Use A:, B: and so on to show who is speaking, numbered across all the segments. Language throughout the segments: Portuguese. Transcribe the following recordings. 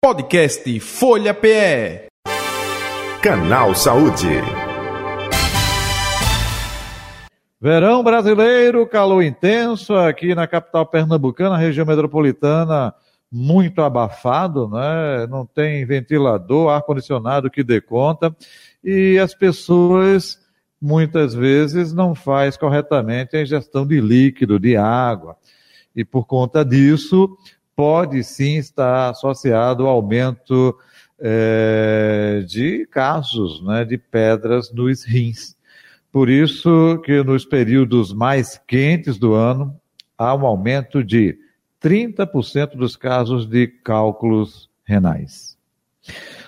A: Podcast Folha PE.
B: Canal Saúde.
C: Verão brasileiro, calor intenso aqui na capital pernambucana, região metropolitana, muito abafado, né? Não tem ventilador, ar-condicionado que dê conta. E as pessoas muitas vezes não faz corretamente a ingestão de líquido, de água. E por conta disso, pode sim estar associado ao aumento é, de casos né, de pedras nos rins. Por isso que nos períodos mais quentes do ano há um aumento de 30% dos casos de cálculos renais.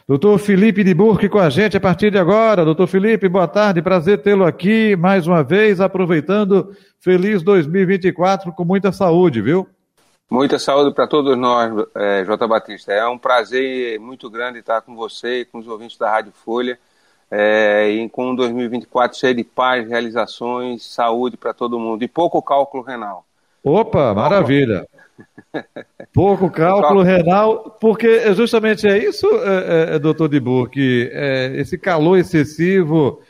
C: Doutor Felipe de Burque com a gente a partir de agora. Doutor Felipe, boa tarde, prazer tê-lo aqui mais uma vez, aproveitando feliz 2024 com muita saúde, viu?
D: Muita saúde para todos nós, é, J. Batista. É um prazer muito grande estar com você e com os ouvintes da Rádio Folha. É, e com um 2024 cheio de paz, realizações, saúde para todo mundo. E pouco cálculo renal.
C: Opa, maravilha. Pouco cálculo renal, porque justamente é isso, é, é, doutor de Burke, é, esse calor excessivo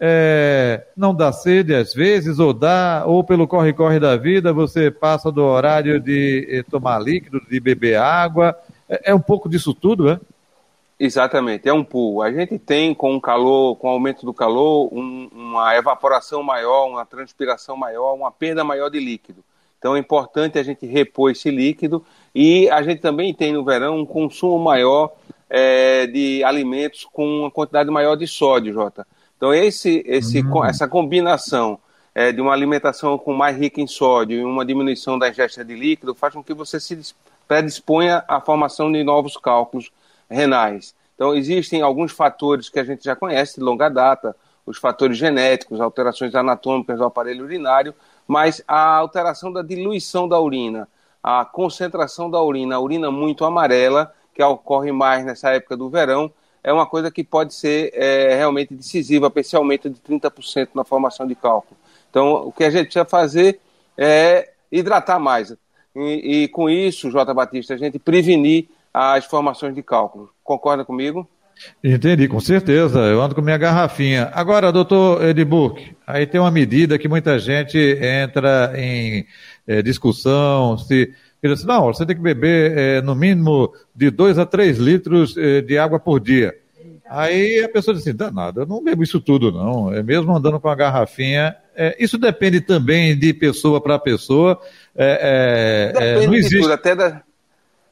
C: é, não dá sede às vezes, ou dá, ou pelo corre-corre da vida, você passa do horário de eh, tomar líquido, de beber água. É, é um pouco disso tudo, é?
D: Exatamente, é um pool. A gente tem com o calor, com o aumento do calor, um, uma evaporação maior, uma transpiração maior, uma perda maior de líquido. Então é importante a gente repor esse líquido e a gente também tem no verão um consumo maior é, de alimentos com uma quantidade maior de sódio, Jota. Então, esse, esse, uhum. essa combinação é, de uma alimentação com mais rica em sódio e uma diminuição da ingesta de líquido faz com que você se predisponha à formação de novos cálculos renais. Então, existem alguns fatores que a gente já conhece de longa data, os fatores genéticos, alterações anatômicas do aparelho urinário, mas a alteração da diluição da urina, a concentração da urina, a urina muito amarela, que ocorre mais nessa época do verão, é uma coisa que pode ser é, realmente decisiva para esse aumento de 30% na formação de cálculo. Então, o que a gente precisa fazer é hidratar mais. E, e com isso, Jota Batista, a gente prevenir as formações de cálculo. Concorda comigo?
C: Entendi, com certeza. Eu ando com minha garrafinha. Agora, doutor Edburg, aí tem uma medida que muita gente entra em é, discussão, se ele disse, não, você tem que beber é, no mínimo de 2 a 3 litros é, de água por dia. Aí a pessoa disse, danado, eu não bebo isso tudo não, é mesmo andando com a garrafinha. É, isso depende também de pessoa para pessoa.
D: É, é, é, depende não existe... de tudo, até da,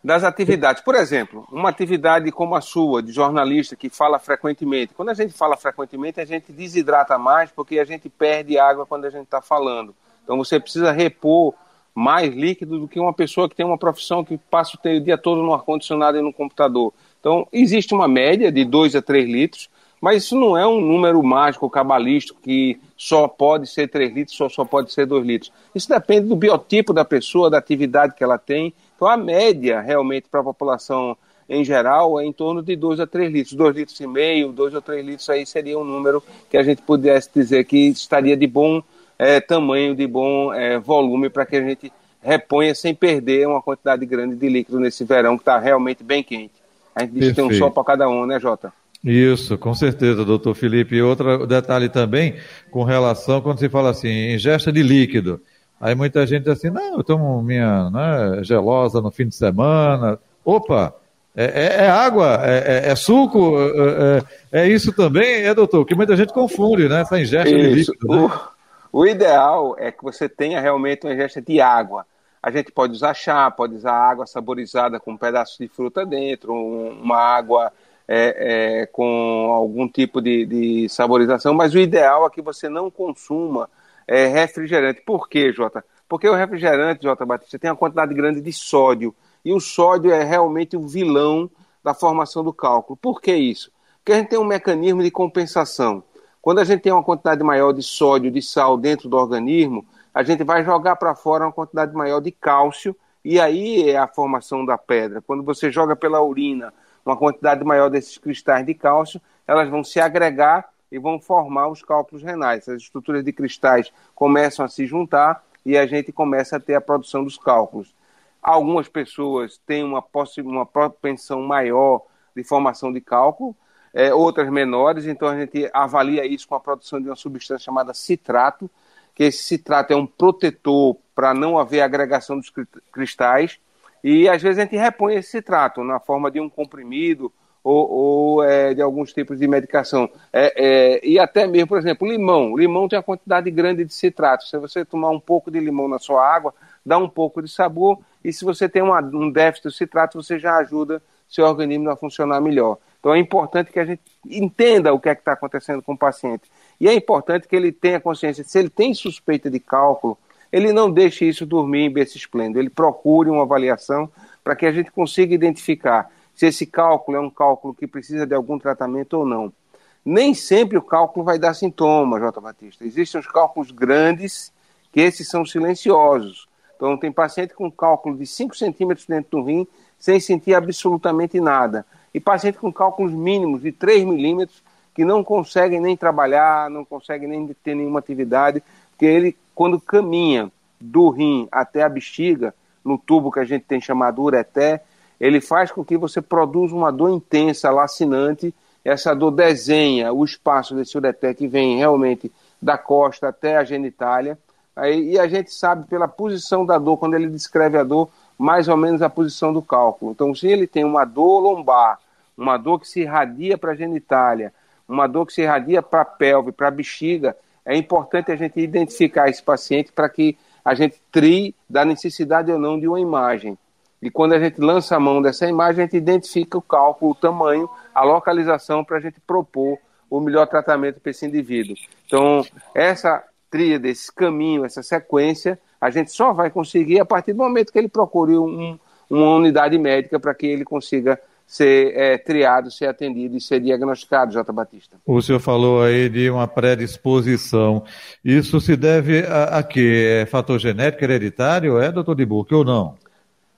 D: das atividades. Por exemplo, uma atividade como a sua, de jornalista, que fala frequentemente. Quando a gente fala frequentemente, a gente desidrata mais porque a gente perde água quando a gente está falando. Então você precisa repor mais líquido do que uma pessoa que tem uma profissão que passa o dia todo no ar-condicionado e no computador. Então, existe uma média de 2 a 3 litros, mas isso não é um número mágico, cabalístico, que só pode ser 3 litros, só, só pode ser 2 litros. Isso depende do biotipo da pessoa, da atividade que ela tem. Então, a média, realmente, para a população em geral, é em torno de 2 a 3 litros. 2 litros e meio, 2 ou 3 litros aí seria um número que a gente pudesse dizer que estaria de bom é, tamanho, de bom é, volume para que a gente reponha sem perder uma quantidade grande de líquido nesse verão que está realmente bem quente. A gente diz que tem um sol para cada um, né, Jota?
C: Isso, com certeza, doutor Felipe. E outro detalhe também, com relação, quando se fala assim, ingesta de líquido. Aí muita gente diz assim, não, eu tomo minha né, gelosa no fim de semana. Opa, é, é, é água, é, é, é suco, é, é, é, isso também, é, doutor? Que muita gente confunde, né? Essa ingesta isso. de líquido. Né?
D: O ideal é que você tenha realmente uma ingesta de água. A gente pode usar chá, pode usar água saborizada com um pedaço de fruta dentro, uma água é, é, com algum tipo de, de, saborização, mas o ideal é que você não consuma é, refrigerante. Por quê, Jota? Porque o refrigerante, Jota Batista, tem uma quantidade grande de sódio. E o sódio é realmente o vilão da formação do cálculo. Por que isso? Porque a gente tem um mecanismo de compensação. Quando a gente tem uma quantidade maior de sódio, de sal dentro do organismo, a gente vai jogar para fora uma quantidade maior de cálcio e aí é a formação da pedra. Quando você joga pela urina uma quantidade maior desses cristais de cálcio, elas vão se agregar e vão formar os cálculos renais. As estruturas de cristais começam a se juntar e a gente começa a ter a produção dos cálculos. Algumas pessoas têm uma, uma propensão maior de formação de cálculo, é, outras menores, então a gente avalia isso com a produção de uma substância chamada citrato, que esse citrato é um protetor para não haver agregação dos cristais, e às vezes a gente repõe esse citrato na forma de um comprimido ou, ou é, de alguns tipos de medicação. É, é, e até mesmo, por exemplo, limão. limão tem uma quantidade grande de citrato. Se você tomar um pouco de limão na sua água, dá um pouco de sabor, e se você tem uma, um déficit de citrato, você já ajuda seu organismo a funcionar melhor. Então é importante que a gente entenda o que é que está acontecendo com o paciente. E é importante que ele tenha consciência, se ele tem suspeita de cálculo, ele não deixe isso dormir em berço esplêndido, ele procure uma avaliação para que a gente consiga identificar se esse cálculo é um cálculo que precisa de algum tratamento ou não. Nem sempre o cálculo vai dar sintomas, J. Batista. Existem os cálculos grandes, que esses são silenciosos. Então, tem paciente com cálculo de 5 centímetros dentro do rim, sem sentir absolutamente nada. E paciente com cálculos mínimos de 3 milímetros, que não conseguem nem trabalhar, não conseguem nem ter nenhuma atividade, porque ele, quando caminha do rim até a bexiga, no tubo que a gente tem chamado ureté, ele faz com que você produza uma dor intensa, lacinante. Essa dor desenha o espaço desse ureté que vem realmente da costa até a genitália. Aí, e a gente sabe pela posição da dor, quando ele descreve a dor, mais ou menos a posição do cálculo. Então, se ele tem uma dor lombar, uma dor que se irradia para a genitália, uma dor que se irradia para a pelve, para a bexiga, é importante a gente identificar esse paciente para que a gente trie da necessidade ou não de uma imagem. E quando a gente lança a mão dessa imagem, a gente identifica o cálculo, o tamanho, a localização para a gente propor o melhor tratamento para esse indivíduo. Então, essa tria desse caminho, essa sequência, a gente só vai conseguir a partir do momento que ele procure um, uma unidade médica para que ele consiga ser é, triado, ser atendido e ser diagnosticado, J. Batista.
C: O senhor falou aí de uma predisposição. Isso se deve a, a quê? É fator genético hereditário, é, doutor de Buque, ou não?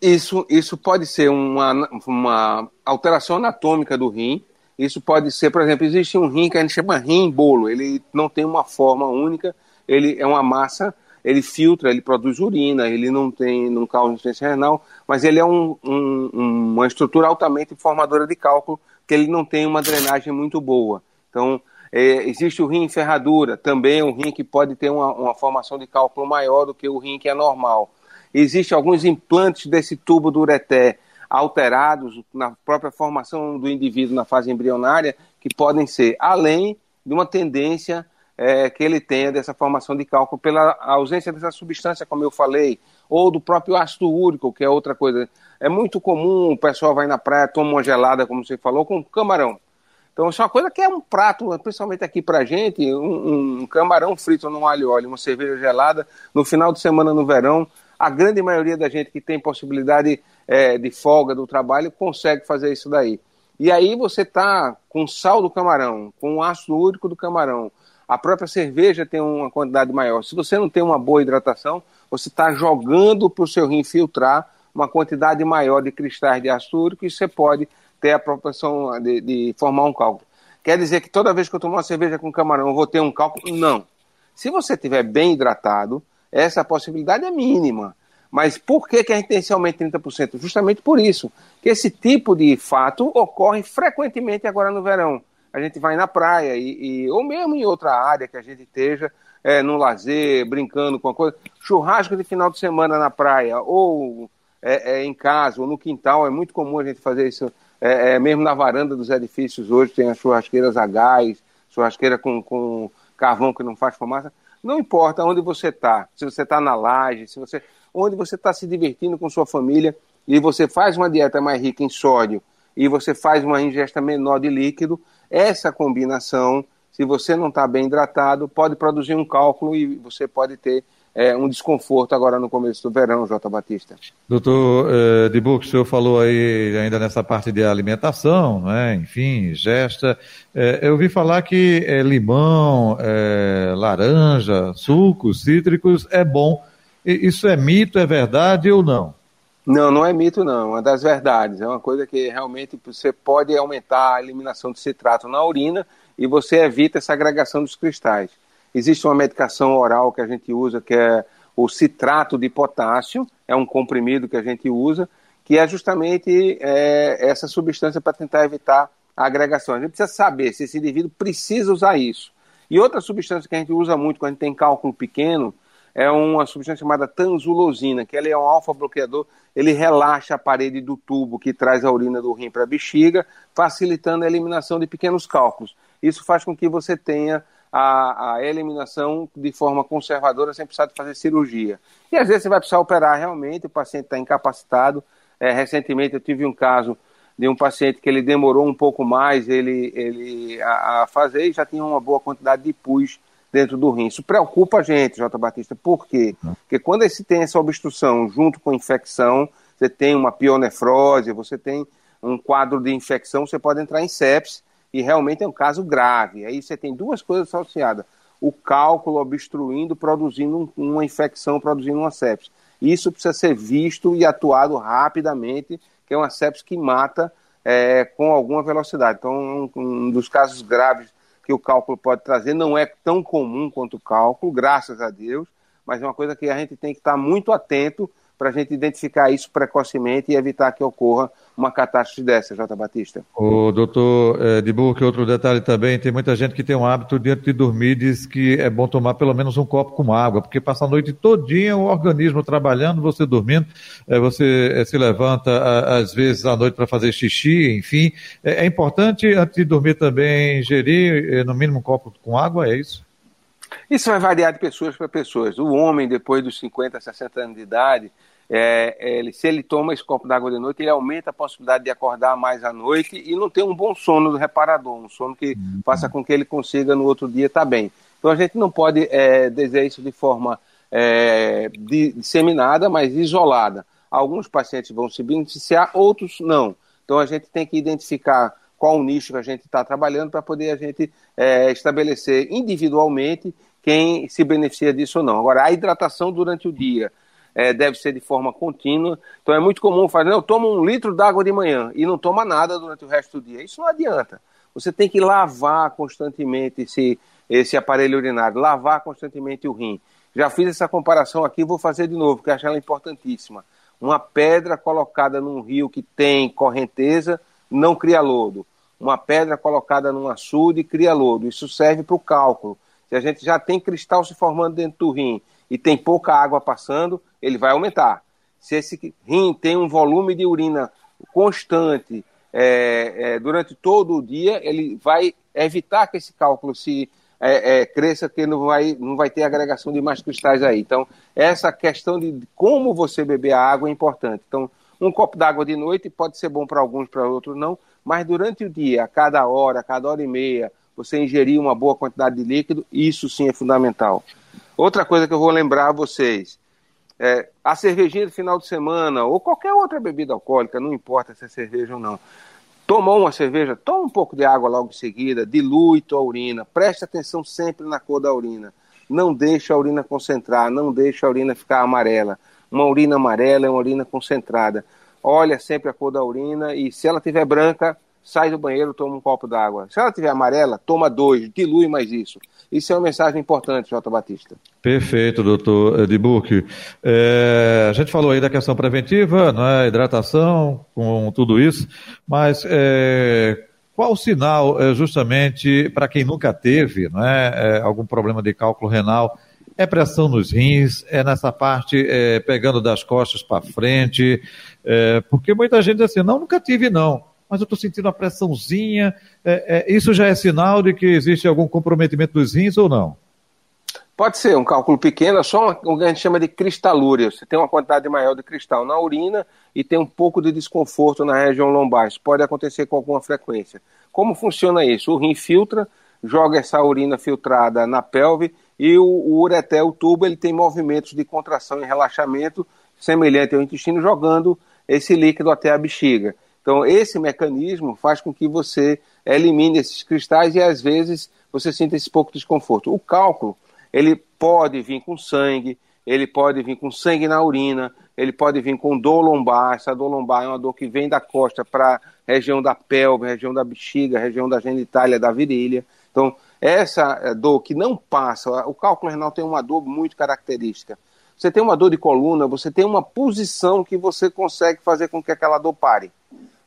D: Isso, isso pode ser uma, uma alteração anatômica do rim. Isso pode ser, por exemplo, existe um rim que a gente chama rim bolo. Ele não tem uma forma única, ele é uma massa, ele filtra, ele produz urina, ele não tem, não causa insuficiência renal, mas ele é um, um, uma estrutura altamente formadora de cálculo, que ele não tem uma drenagem muito boa. Então, é, existe o rim em ferradura, também um rim que pode ter uma, uma formação de cálculo maior do que o rim que é normal. Existem alguns implantes desse tubo do ureté alterados na própria formação do indivíduo na fase embrionária, que podem ser, além de uma tendência é, que ele tenha dessa formação de cálculo pela ausência dessa substância, como eu falei, ou do próprio ácido úrico, que é outra coisa. É muito comum o pessoal vai na praia, toma uma gelada, como você falou, com camarão. Então, isso é uma coisa que é um prato, principalmente aqui pra gente, um, um camarão frito no alho e óleo, uma cerveja gelada, no final de semana no verão, a grande maioria da gente que tem possibilidade é, de folga do trabalho consegue fazer isso daí. E aí você está com sal do camarão, com ácido úrico do camarão. A própria cerveja tem uma quantidade maior. Se você não tem uma boa hidratação, você está jogando para o seu rim filtrar uma quantidade maior de cristais de úrico e você pode ter a proporção de, de formar um cálculo. Quer dizer que toda vez que eu tomar uma cerveja com camarão eu vou ter um cálculo? Não. Se você estiver bem hidratado, essa possibilidade é mínima. Mas por que, que aumento de 30%? Justamente por isso, que esse tipo de fato ocorre frequentemente agora no verão. A gente vai na praia, e, e ou mesmo em outra área que a gente esteja, é, no lazer, brincando com a coisa. Churrasco de final de semana na praia, ou é, é, em casa, ou no quintal, é muito comum a gente fazer isso, é, é, mesmo na varanda dos edifícios hoje, tem as churrasqueiras a gás, churrasqueira com, com carvão que não faz fumaça. Não importa onde você está, se você está na laje, se você, onde você está se divertindo com sua família e você faz uma dieta mais rica em sódio e você faz uma ingesta menor de líquido, essa combinação, se você não está bem hidratado, pode produzir um cálculo e você pode ter é, um desconforto agora no começo do verão, J. Batista.
C: Doutor eh, de Buc, o senhor falou aí ainda nessa parte de alimentação, né? enfim, gesta. Eh, eu ouvi falar que eh, limão, eh, laranja, sucos cítricos é bom. Isso é mito, é verdade ou não?
D: Não, não é mito não, é das verdades. É uma coisa que realmente você pode aumentar a eliminação de citrato na urina e você evita essa agregação dos cristais. Existe uma medicação oral que a gente usa que é o citrato de potássio, é um comprimido que a gente usa, que é justamente é, essa substância para tentar evitar a agregação. A gente precisa saber se esse indivíduo precisa usar isso. E outra substância que a gente usa muito quando a gente tem cálculo pequeno é uma substância chamada tanzulosina, que ela é um alfa-bloqueador, ele relaxa a parede do tubo que traz a urina do rim para a bexiga, facilitando a eliminação de pequenos cálculos. Isso faz com que você tenha a, a eliminação de forma conservadora sem precisar de fazer cirurgia. E às vezes você vai precisar operar realmente, o paciente está incapacitado. É, recentemente eu tive um caso de um paciente que ele demorou um pouco mais ele, ele a, a fazer e já tinha uma boa quantidade de pus dentro do rim. Isso preocupa a gente, Jota Batista. Por quê? Porque quando você tem essa obstrução junto com infecção, você tem uma pionefrose, você tem um quadro de infecção, você pode entrar em sepsis e realmente é um caso grave. Aí você tem duas coisas associadas. O cálculo obstruindo, produzindo uma infecção, produzindo uma sepsis. Isso precisa ser visto e atuado rapidamente, que é uma sepsis que mata é, com alguma velocidade. Então, um, um dos casos graves que o cálculo pode trazer. Não é tão comum quanto o cálculo, graças a Deus, mas é uma coisa que a gente tem que estar muito atento para a gente identificar isso precocemente e evitar que ocorra uma catástrofe dessa, Jota Batista.
C: O doutor é, Burke, outro detalhe também, tem muita gente que tem um hábito de antes de dormir diz que é bom tomar pelo menos um copo com água, porque passa a noite todinha o organismo trabalhando, você dormindo, é, você é, se levanta a, às vezes à noite para fazer xixi, enfim. É, é, importante antes de dormir também ingerir no mínimo um copo com água, é isso?
D: Isso vai variar de pessoas para pessoas. O homem, depois dos 50, 60 anos de idade, é, ele, se ele toma esse copo d'água de noite, ele aumenta a possibilidade de acordar mais à noite e não ter um bom sono do reparador, um sono que uhum. faça com que ele consiga no outro dia estar tá bem. Então a gente não pode é, dizer isso de forma é, disseminada, mas isolada. Alguns pacientes vão se beneficiar, outros não. Então a gente tem que identificar qual o nicho que a gente está trabalhando para poder a gente é, estabelecer individualmente quem se beneficia disso ou não. Agora, a hidratação durante o dia, é, deve ser de forma contínua. Então é muito comum fazer, eu tomo um litro d'água de manhã e não toma nada durante o resto do dia. Isso não adianta. Você tem que lavar constantemente esse, esse aparelho urinário, lavar constantemente o rim. Já fiz essa comparação aqui, vou fazer de novo, porque acho ela importantíssima. Uma pedra colocada num rio que tem correnteza não cria lodo. Uma pedra colocada num açude cria lodo. Isso serve para o cálculo. Se a gente já tem cristal se formando dentro do rim e tem pouca água passando, ele vai aumentar. Se esse rim tem um volume de urina constante é, é, durante todo o dia, ele vai evitar que esse cálculo se é, é cresça, porque não vai, não vai ter agregação de mais cristais aí. Então, essa questão de como você beber a água é importante. Então, um copo d'água de noite pode ser bom para alguns, para outros não, mas durante o dia, a cada hora, a cada hora e meia, você ingerir uma boa quantidade de líquido, isso sim é fundamental. Outra coisa que eu vou lembrar a vocês, é, a cervejinha do final de semana, ou qualquer outra bebida alcoólica, não importa se é cerveja ou não. Tomou uma cerveja, toma um pouco de água logo em seguida, dilui tua urina, preste atenção sempre na cor da urina. Não deixa a urina concentrar, não deixa a urina ficar amarela. Uma urina amarela é uma urina concentrada. Olha sempre a cor da urina e se ela tiver branca, sai do banheiro, toma um copo d'água. Se ela tiver amarela, toma dois, dilui mais isso. Isso é uma mensagem importante, Jota Batista.
C: Perfeito, doutor Edburg. É, a gente falou aí da questão preventiva, é, hidratação, com tudo isso, mas é, qual o sinal, é, justamente, para quem nunca teve não é, é, algum problema de cálculo renal, é pressão nos rins, é nessa parte é, pegando das costas para frente, é, porque muita gente diz assim, não, nunca tive não mas eu estou sentindo uma pressãozinha. É, é, isso já é sinal de que existe algum comprometimento dos rins ou não?
D: Pode ser um cálculo pequeno, é só o que a gente chama de cristalúria. Você tem uma quantidade maior de cristal na urina e tem um pouco de desconforto na região lombar. Isso pode acontecer com alguma frequência. Como funciona isso? O rim filtra, joga essa urina filtrada na pelve e o, o ureter, o tubo, ele tem movimentos de contração e relaxamento semelhante ao intestino, jogando esse líquido até a bexiga. Então, esse mecanismo faz com que você elimine esses cristais e, às vezes, você sinta esse pouco de desconforto. O cálculo, ele pode vir com sangue, ele pode vir com sangue na urina, ele pode vir com dor lombar. Essa dor lombar é uma dor que vem da costa para a região da pelve, região da bexiga, região da genitália, da virilha. Então, essa dor que não passa, o cálculo renal tem uma dor muito característica. Você tem uma dor de coluna, você tem uma posição que você consegue fazer com que aquela dor pare.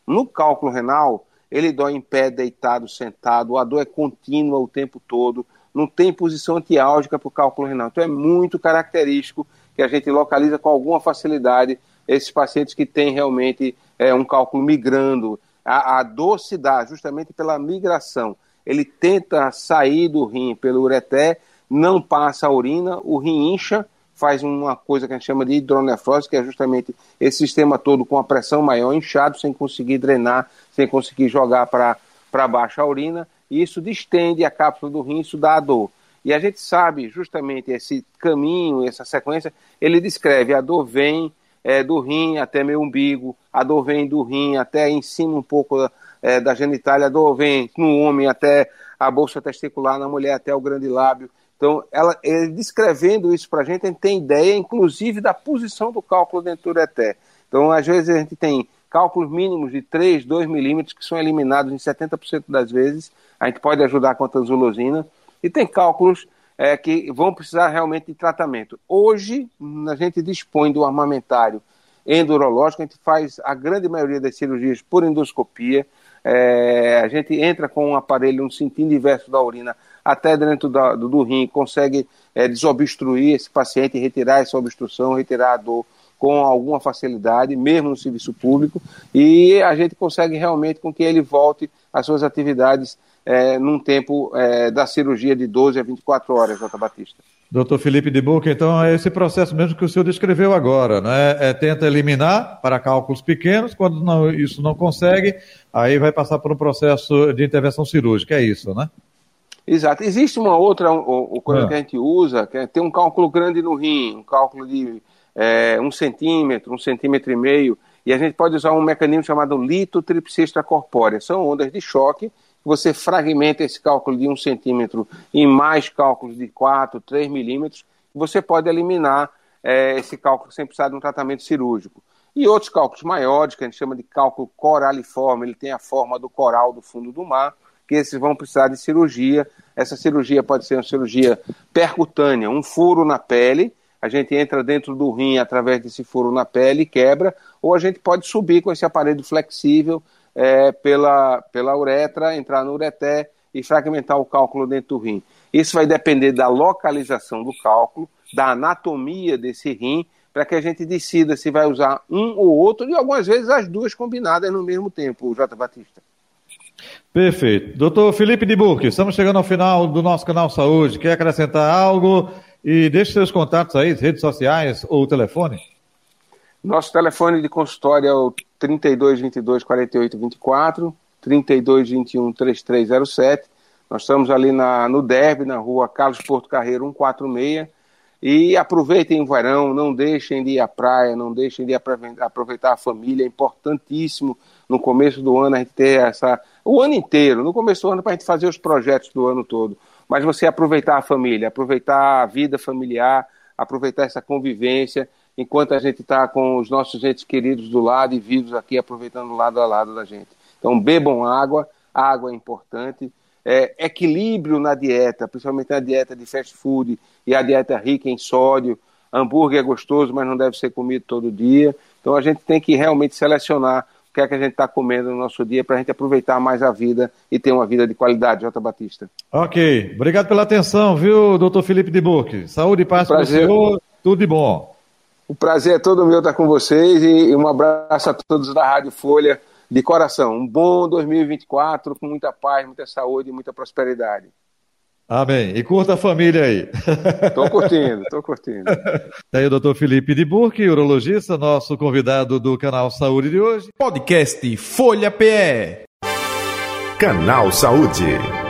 D: No cálculo renal, ele dói em pé, deitado, sentado, a dor é contínua o tempo todo, não tem posição antiálgica para o cálculo renal. Então é muito característico que a gente localiza com alguma facilidade esses pacientes que têm realmente é, um cálculo migrando. A, a dor se dá justamente pela migração. Ele tenta sair do rim pelo ureté, não passa a urina, o rim incha, faz uma coisa que a gente chama de hidronefrose, que é justamente esse sistema todo com a pressão maior, inchado, sem conseguir drenar, sem conseguir jogar para baixo a urina, e isso distende a cápsula do rim, isso dá dor. E a gente sabe justamente esse caminho, essa sequência, ele descreve a dor vem é, do rim até meu umbigo, a dor vem do rim até em cima um pouco é, da genitália, a dor vem no homem até a bolsa testicular, na mulher até o grande lábio. Então, ela, ele descrevendo isso para a gente, a gente tem ideia, inclusive, da posição do cálculo dentro do ureté. Então, às vezes, a gente tem cálculos mínimos de 3, 2 milímetros que são eliminados em 70% das vezes. A gente pode ajudar com a tanzulosina. E tem cálculos é, que vão precisar realmente de tratamento. Hoje, a gente dispõe do armamentário endurológico, a gente faz a grande maioria das cirurgias por endoscopia. É, a gente entra com um aparelho, um cintinho inverso da urina até dentro da, do, do, rim, consegue é, desobstruir esse paciente, retirar essa obstrução, retirar a dor com alguma facilidade, mesmo no serviço público, e a gente consegue realmente com que ele volte às suas atividades é, num tempo é, da cirurgia de 12 a 24 horas, doutor Batista.
C: Doutor Felipe de Buca, então é esse processo mesmo que o senhor descreveu agora, né? É, tenta eliminar para cálculos pequenos, quando não, isso não consegue, aí vai passar por um processo de intervenção cirúrgica, é isso, né?
D: Exato. Existe uma outra coisa é. que a gente usa, que é ter um cálculo grande no rim, um cálculo de é, um centímetro, um centímetro e meio, e a gente pode usar um mecanismo chamado litotripsia extracorpórea. São ondas de choque você fragmenta esse cálculo de um centímetro em mais cálculos de 4, 3 milímetros, você pode eliminar é, esse cálculo sem precisar de um tratamento cirúrgico. E outros cálculos maiores, que a gente chama de cálculo coraliforme, ele tem a forma do coral do fundo do mar, que esses vão precisar de cirurgia. Essa cirurgia pode ser uma cirurgia percutânea, um furo na pele, a gente entra dentro do rim através desse furo na pele e quebra, ou a gente pode subir com esse aparelho flexível é, pela, pela uretra, entrar no ureté e fragmentar o cálculo dentro do rim. Isso vai depender da localização do cálculo, da anatomia desse rim, para que a gente decida se vai usar um ou outro, e algumas vezes as duas combinadas no mesmo tempo, J. Batista.
C: Perfeito. Doutor Felipe de Burque, estamos chegando ao final do nosso canal Saúde. Quer acrescentar algo? E deixe seus contatos aí, redes sociais ou telefone.
D: Nosso telefone de consultório é o 32 22 48 24, 32 21 3307. Nós estamos ali na, no Derby, na rua Carlos Porto Carreiro 146. E aproveitem o verão, não deixem de ir à praia, não deixem de aproveitar a família. É importantíssimo no começo do ano a gente ter essa. O ano inteiro, no começo do ano, para a gente fazer os projetos do ano todo. Mas você aproveitar a família, aproveitar a vida familiar, aproveitar essa convivência enquanto a gente está com os nossos entes queridos do lado e vivos aqui aproveitando lado a lado da gente. Então bebam água, água é importante. É, equilíbrio na dieta, principalmente na dieta de fast food e a dieta rica em sódio. Hambúrguer é gostoso, mas não deve ser comido todo dia. Então a gente tem que realmente selecionar o que é que a gente está comendo no nosso dia para a gente aproveitar mais a vida e ter uma vida de qualidade, Jota Batista.
C: Ok. Obrigado pela atenção, viu, doutor Felipe de Burque. Saúde e paz para o senhor. Tudo de bom.
D: O prazer é todo meu estar com vocês e um abraço a todos da Rádio Folha de coração. Um bom 2024 com muita paz, muita saúde e muita prosperidade.
C: Amém. E curta a família aí.
D: Estou curtindo, estou curtindo.
C: Tá aí o doutor Felipe de Burque, urologista, nosso convidado do canal Saúde de hoje.
A: Podcast Folha PE.
B: Canal Saúde.